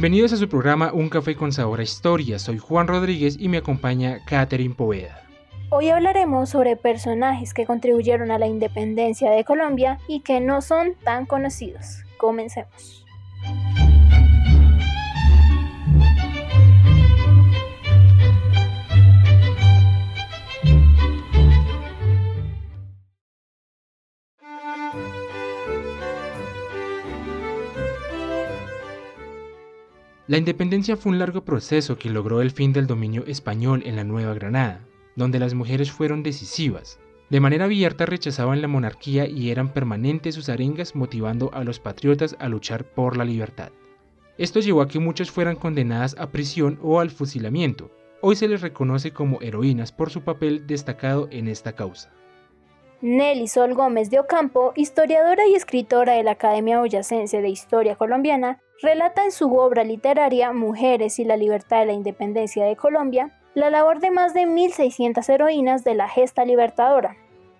Bienvenidos a su programa Un Café con Sabor a Historia. Soy Juan Rodríguez y me acompaña Catherine Poveda. Hoy hablaremos sobre personajes que contribuyeron a la independencia de Colombia y que no son tan conocidos. Comencemos. La independencia fue un largo proceso que logró el fin del dominio español en la Nueva Granada, donde las mujeres fueron decisivas. De manera abierta rechazaban la monarquía y eran permanentes sus arengas motivando a los patriotas a luchar por la libertad. Esto llevó a que muchas fueran condenadas a prisión o al fusilamiento. Hoy se les reconoce como heroínas por su papel destacado en esta causa. Nelly Sol Gómez de Ocampo, historiadora y escritora de la Academia Boyacense de Historia Colombiana, relata en su obra literaria Mujeres y la libertad de la independencia de Colombia la labor de más de 1.600 heroínas de la gesta libertadora.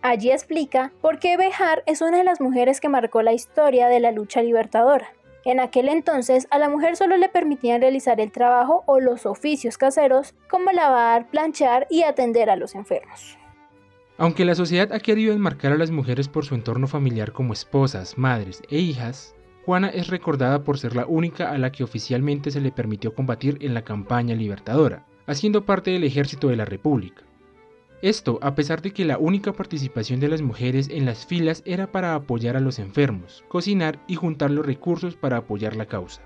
Allí explica por qué Bejar es una de las mujeres que marcó la historia de la lucha libertadora. En aquel entonces a la mujer solo le permitían realizar el trabajo o los oficios caseros como lavar, planchar y atender a los enfermos. Aunque la sociedad ha querido enmarcar a las mujeres por su entorno familiar como esposas, madres e hijas, Juana es recordada por ser la única a la que oficialmente se le permitió combatir en la campaña libertadora, haciendo parte del ejército de la República. Esto a pesar de que la única participación de las mujeres en las filas era para apoyar a los enfermos, cocinar y juntar los recursos para apoyar la causa.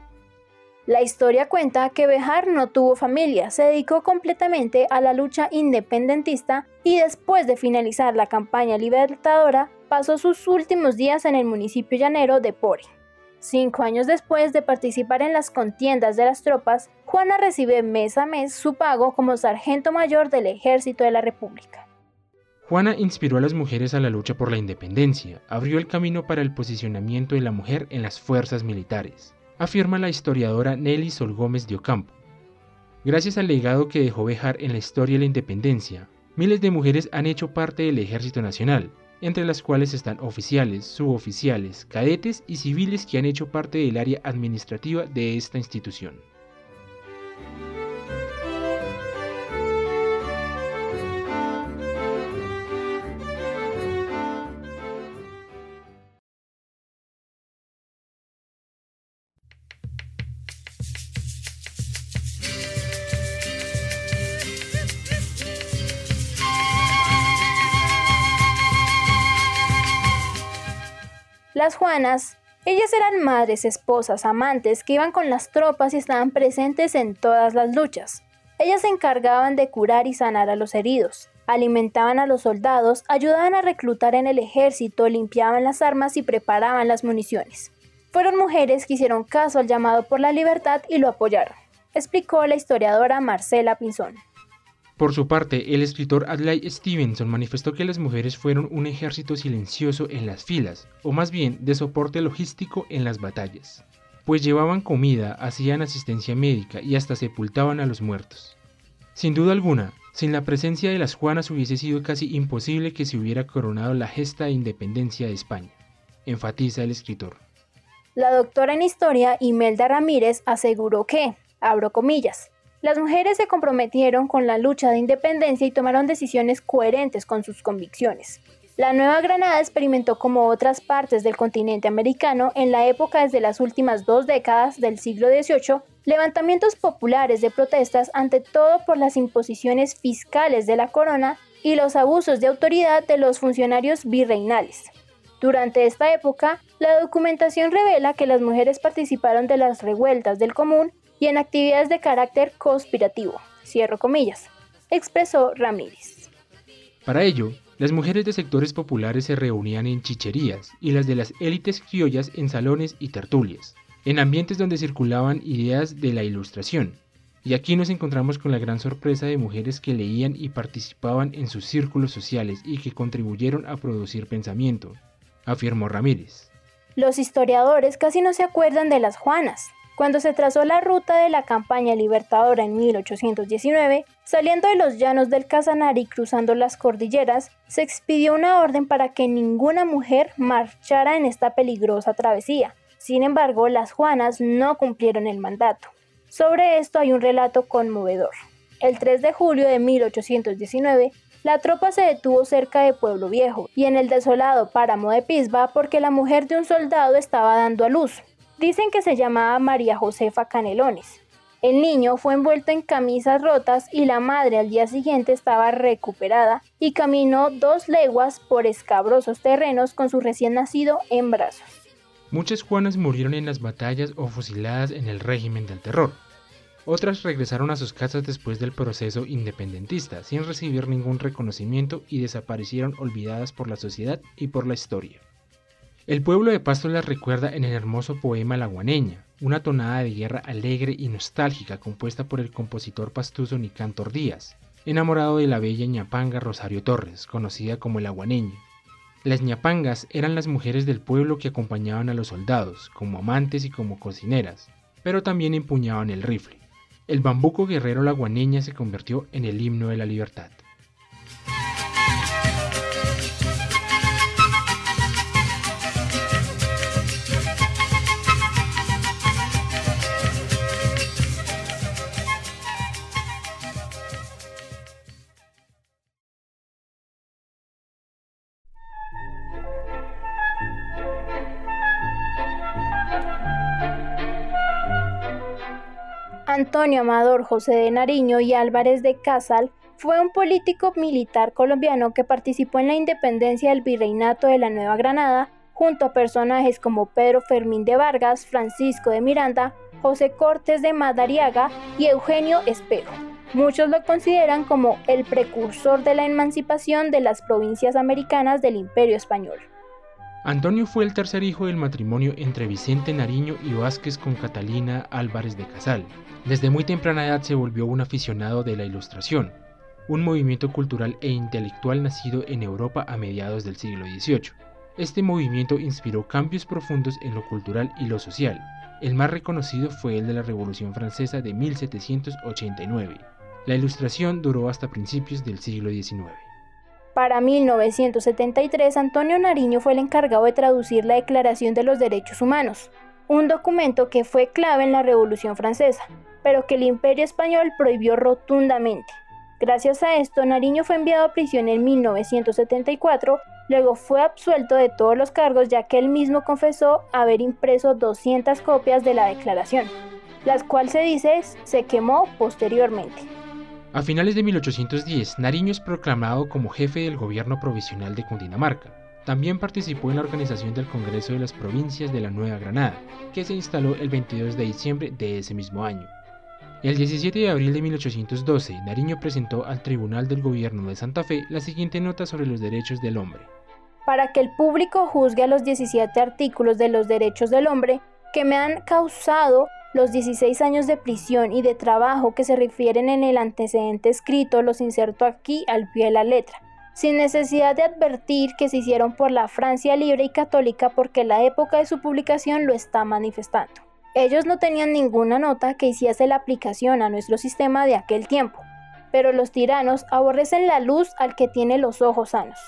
La historia cuenta que Bejar no tuvo familia, se dedicó completamente a la lucha independentista y después de finalizar la campaña libertadora pasó sus últimos días en el municipio llanero de Pore. Cinco años después de participar en las contiendas de las tropas, Juana recibe mes a mes su pago como sargento mayor del Ejército de la República. Juana inspiró a las mujeres a la lucha por la independencia, abrió el camino para el posicionamiento de la mujer en las fuerzas militares, afirma la historiadora Nelly Sol Gómez de Ocampo. Gracias al legado que dejó Bejar en la historia de la independencia, miles de mujeres han hecho parte del Ejército Nacional, entre las cuales están oficiales, suboficiales, cadetes y civiles que han hecho parte del área administrativa de esta institución. Las Juanas, ellas eran madres, esposas, amantes que iban con las tropas y estaban presentes en todas las luchas. Ellas se encargaban de curar y sanar a los heridos, alimentaban a los soldados, ayudaban a reclutar en el ejército, limpiaban las armas y preparaban las municiones. Fueron mujeres que hicieron caso al llamado por la libertad y lo apoyaron, explicó la historiadora Marcela Pinzón. Por su parte, el escritor Adlai Stevenson manifestó que las mujeres fueron un ejército silencioso en las filas, o más bien de soporte logístico en las batallas, pues llevaban comida, hacían asistencia médica y hasta sepultaban a los muertos. Sin duda alguna, sin la presencia de las Juanas hubiese sido casi imposible que se hubiera coronado la gesta de independencia de España, enfatiza el escritor. La doctora en historia Imelda Ramírez aseguró que, abro comillas, las mujeres se comprometieron con la lucha de independencia y tomaron decisiones coherentes con sus convicciones. La Nueva Granada experimentó como otras partes del continente americano en la época desde las últimas dos décadas del siglo XVIII levantamientos populares de protestas ante todo por las imposiciones fiscales de la corona y los abusos de autoridad de los funcionarios virreinales. Durante esta época, la documentación revela que las mujeres participaron de las revueltas del común y en actividades de carácter conspirativo, cierro comillas, expresó Ramírez. Para ello, las mujeres de sectores populares se reunían en chicherías y las de las élites criollas en salones y tertulias, en ambientes donde circulaban ideas de la ilustración. Y aquí nos encontramos con la gran sorpresa de mujeres que leían y participaban en sus círculos sociales y que contribuyeron a producir pensamiento, afirmó Ramírez. Los historiadores casi no se acuerdan de las Juanas, cuando se trazó la ruta de la campaña libertadora en 1819, saliendo de los llanos del Casanare y cruzando las cordilleras, se expidió una orden para que ninguna mujer marchara en esta peligrosa travesía, Sin embargo, las Juanas no cumplieron el mandato. Sobre esto hay un relato conmovedor. El 3 de julio de 1819, la tropa se detuvo cerca de Pueblo Viejo y en el desolado páramo de Pisba porque la mujer de un soldado estaba dando a luz. Dicen que se llamaba María Josefa Canelones. El niño fue envuelto en camisas rotas y la madre al día siguiente estaba recuperada y caminó dos leguas por escabrosos terrenos con su recién nacido en brazos. Muchas juanas murieron en las batallas o fusiladas en el régimen del terror. Otras regresaron a sus casas después del proceso independentista, sin recibir ningún reconocimiento y desaparecieron olvidadas por la sociedad y por la historia. El pueblo de Pasto las recuerda en el hermoso poema La Guaneña, una tonada de guerra alegre y nostálgica compuesta por el compositor pastuso Nicantor Díaz, enamorado de la bella ñapanga Rosario Torres, conocida como el aguaneña. Las ñapangas eran las mujeres del pueblo que acompañaban a los soldados, como amantes y como cocineras, pero también empuñaban el rifle. El bambuco guerrero laguaneña se convirtió en el himno de la libertad. Antonio Amador José de Nariño y Álvarez de Casal fue un político militar colombiano que participó en la independencia del virreinato de la Nueva Granada junto a personajes como Pedro Fermín de Vargas, Francisco de Miranda, José Cortés de Madariaga y Eugenio Espejo. Muchos lo consideran como el precursor de la emancipación de las provincias americanas del Imperio Español. Antonio fue el tercer hijo del matrimonio entre Vicente Nariño y Vázquez con Catalina Álvarez de Casal. Desde muy temprana edad se volvió un aficionado de la ilustración, un movimiento cultural e intelectual nacido en Europa a mediados del siglo XVIII. Este movimiento inspiró cambios profundos en lo cultural y lo social. El más reconocido fue el de la Revolución Francesa de 1789. La ilustración duró hasta principios del siglo XIX. Para 1973, Antonio Nariño fue el encargado de traducir la Declaración de los Derechos Humanos, un documento que fue clave en la Revolución Francesa, pero que el Imperio Español prohibió rotundamente. Gracias a esto, Nariño fue enviado a prisión en 1974, luego fue absuelto de todos los cargos ya que él mismo confesó haber impreso 200 copias de la declaración, las cuales se dice se quemó posteriormente. A finales de 1810, Nariño es proclamado como jefe del gobierno provisional de Cundinamarca. También participó en la organización del Congreso de las Provincias de la Nueva Granada, que se instaló el 22 de diciembre de ese mismo año. El 17 de abril de 1812, Nariño presentó al Tribunal del Gobierno de Santa Fe la siguiente nota sobre los derechos del hombre. Para que el público juzgue a los 17 artículos de los derechos del hombre que me han causado los 16 años de prisión y de trabajo que se refieren en el antecedente escrito los inserto aquí al pie de la letra, sin necesidad de advertir que se hicieron por la Francia libre y católica porque la época de su publicación lo está manifestando. Ellos no tenían ninguna nota que hiciese la aplicación a nuestro sistema de aquel tiempo, pero los tiranos aborrecen la luz al que tiene los ojos sanos.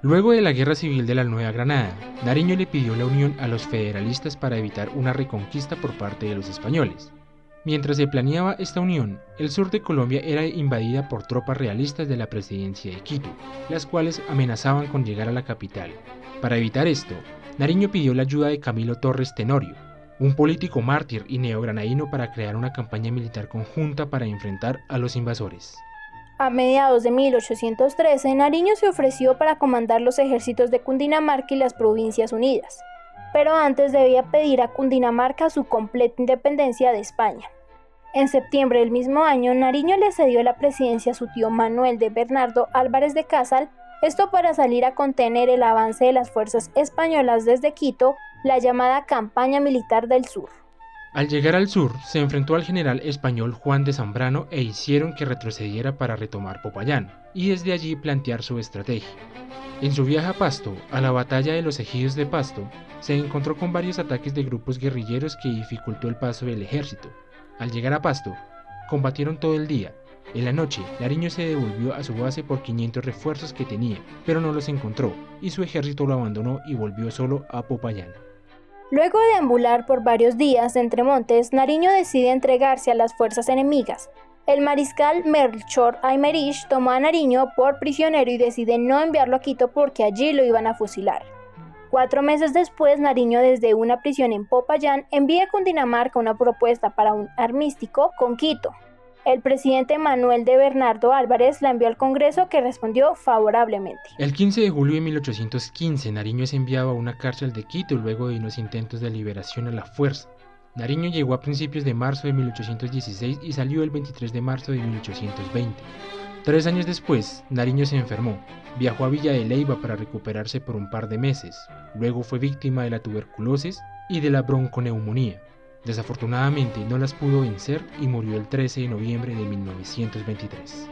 Luego de la Guerra Civil de la Nueva Granada, Nariño le pidió la unión a los federalistas para evitar una reconquista por parte de los españoles. Mientras se planeaba esta unión, el sur de Colombia era invadida por tropas realistas de la presidencia de Quito, las cuales amenazaban con llegar a la capital. Para evitar esto, Nariño pidió la ayuda de Camilo Torres Tenorio, un político mártir y neogranadino para crear una campaña militar conjunta para enfrentar a los invasores. A mediados de 1813, Nariño se ofreció para comandar los ejércitos de Cundinamarca y las Provincias Unidas, pero antes debía pedir a Cundinamarca su completa independencia de España. En septiembre del mismo año, Nariño le cedió la presidencia a su tío Manuel de Bernardo Álvarez de Casal, esto para salir a contener el avance de las fuerzas españolas desde Quito, la llamada Campaña Militar del Sur. Al llegar al sur, se enfrentó al general español Juan de Zambrano e hicieron que retrocediera para retomar Popayán y desde allí plantear su estrategia. En su viaje a Pasto, a la batalla de los ejidos de Pasto, se encontró con varios ataques de grupos guerrilleros que dificultó el paso del ejército. Al llegar a Pasto, combatieron todo el día. En la noche, Nariño se devolvió a su base por 500 refuerzos que tenía, pero no los encontró, y su ejército lo abandonó y volvió solo a Popayán. Luego de ambular por varios días entre montes, Nariño decide entregarse a las fuerzas enemigas. El mariscal Melchor Aymerich tomó a Nariño por prisionero y decide no enviarlo a Quito porque allí lo iban a fusilar. Cuatro meses después, Nariño, desde una prisión en Popayán, envía a Cundinamarca una propuesta para un armístico con Quito. El presidente Manuel de Bernardo Álvarez la envió al Congreso que respondió favorablemente. El 15 de julio de 1815, Nariño es enviado a una cárcel de Quito luego de unos intentos de liberación a la fuerza. Nariño llegó a principios de marzo de 1816 y salió el 23 de marzo de 1820. Tres años después, Nariño se enfermó. Viajó a Villa de Leyva para recuperarse por un par de meses. Luego fue víctima de la tuberculosis y de la bronconeumonía. Desafortunadamente no las pudo vencer y murió el 13 de noviembre de 1923.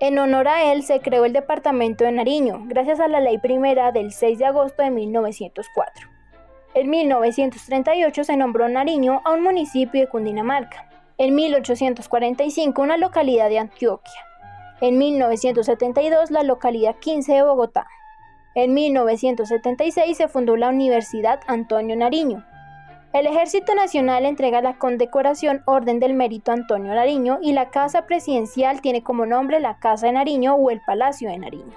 En honor a él se creó el departamento de Nariño, gracias a la ley primera del 6 de agosto de 1904. En 1938 se nombró Nariño a un municipio de Cundinamarca. En 1845 una localidad de Antioquia. En 1972 la localidad 15 de Bogotá. En 1976 se fundó la Universidad Antonio Nariño, el Ejército Nacional entrega la condecoración Orden del Mérito Antonio Nariño y la Casa Presidencial tiene como nombre la Casa de Nariño o el Palacio de Nariño.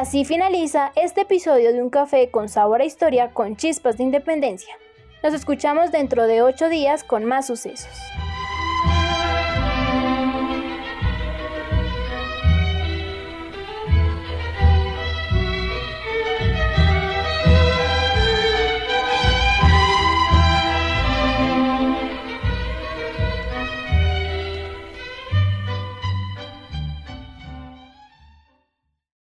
Así finaliza este episodio de Un Café con Sabor a Historia con Chispas de Independencia. Nos escuchamos dentro de ocho días con más sucesos.